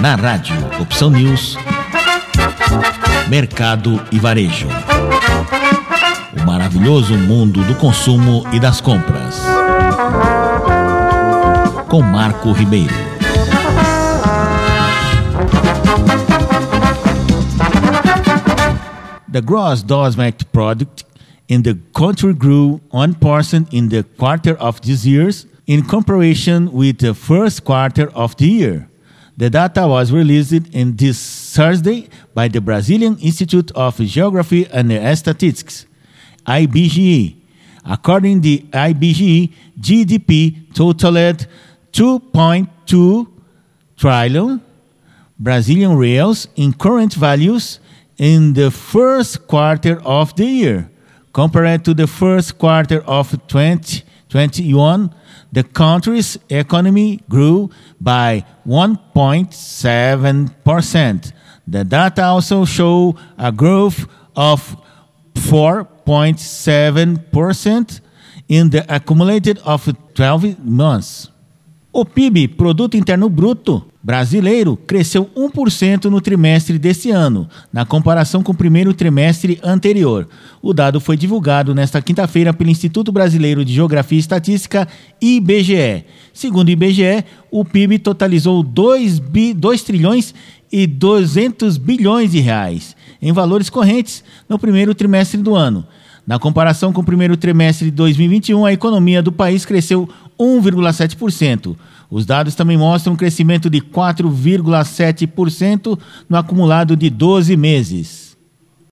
Na rádio Opção News, Mercado e Varejo. O maravilhoso mundo do consumo e das compras. Com Marco Ribeiro. The gross domestic product in the country grew 1% in the quarter of this year in comparison with the first quarter of the year. The data was released in this Thursday by the Brazilian Institute of Geography and Statistics, IBGE. According to IBGE, GDP totaled 2.2 trillion Brazilian reals in current values in the first quarter of the year. Compared to the first quarter of 2021, the country's economy grew by 1.7%. The data also show a growth of 4.7% in the accumulated of 12 months. O PIB, Produto Interno Bruto brasileiro, cresceu 1% no trimestre deste ano, na comparação com o primeiro trimestre anterior. O dado foi divulgado nesta quinta-feira pelo Instituto Brasileiro de Geografia e Estatística, IBGE. Segundo o IBGE, o PIB totalizou 2, bi, 2 trilhões e 200 bilhões de reais em valores correntes no primeiro trimestre do ano. Na comparação com o primeiro trimestre de 2021, a economia do país cresceu 1,7%. Os dados também mostram um crescimento de 4,7% no acumulado de 12 meses.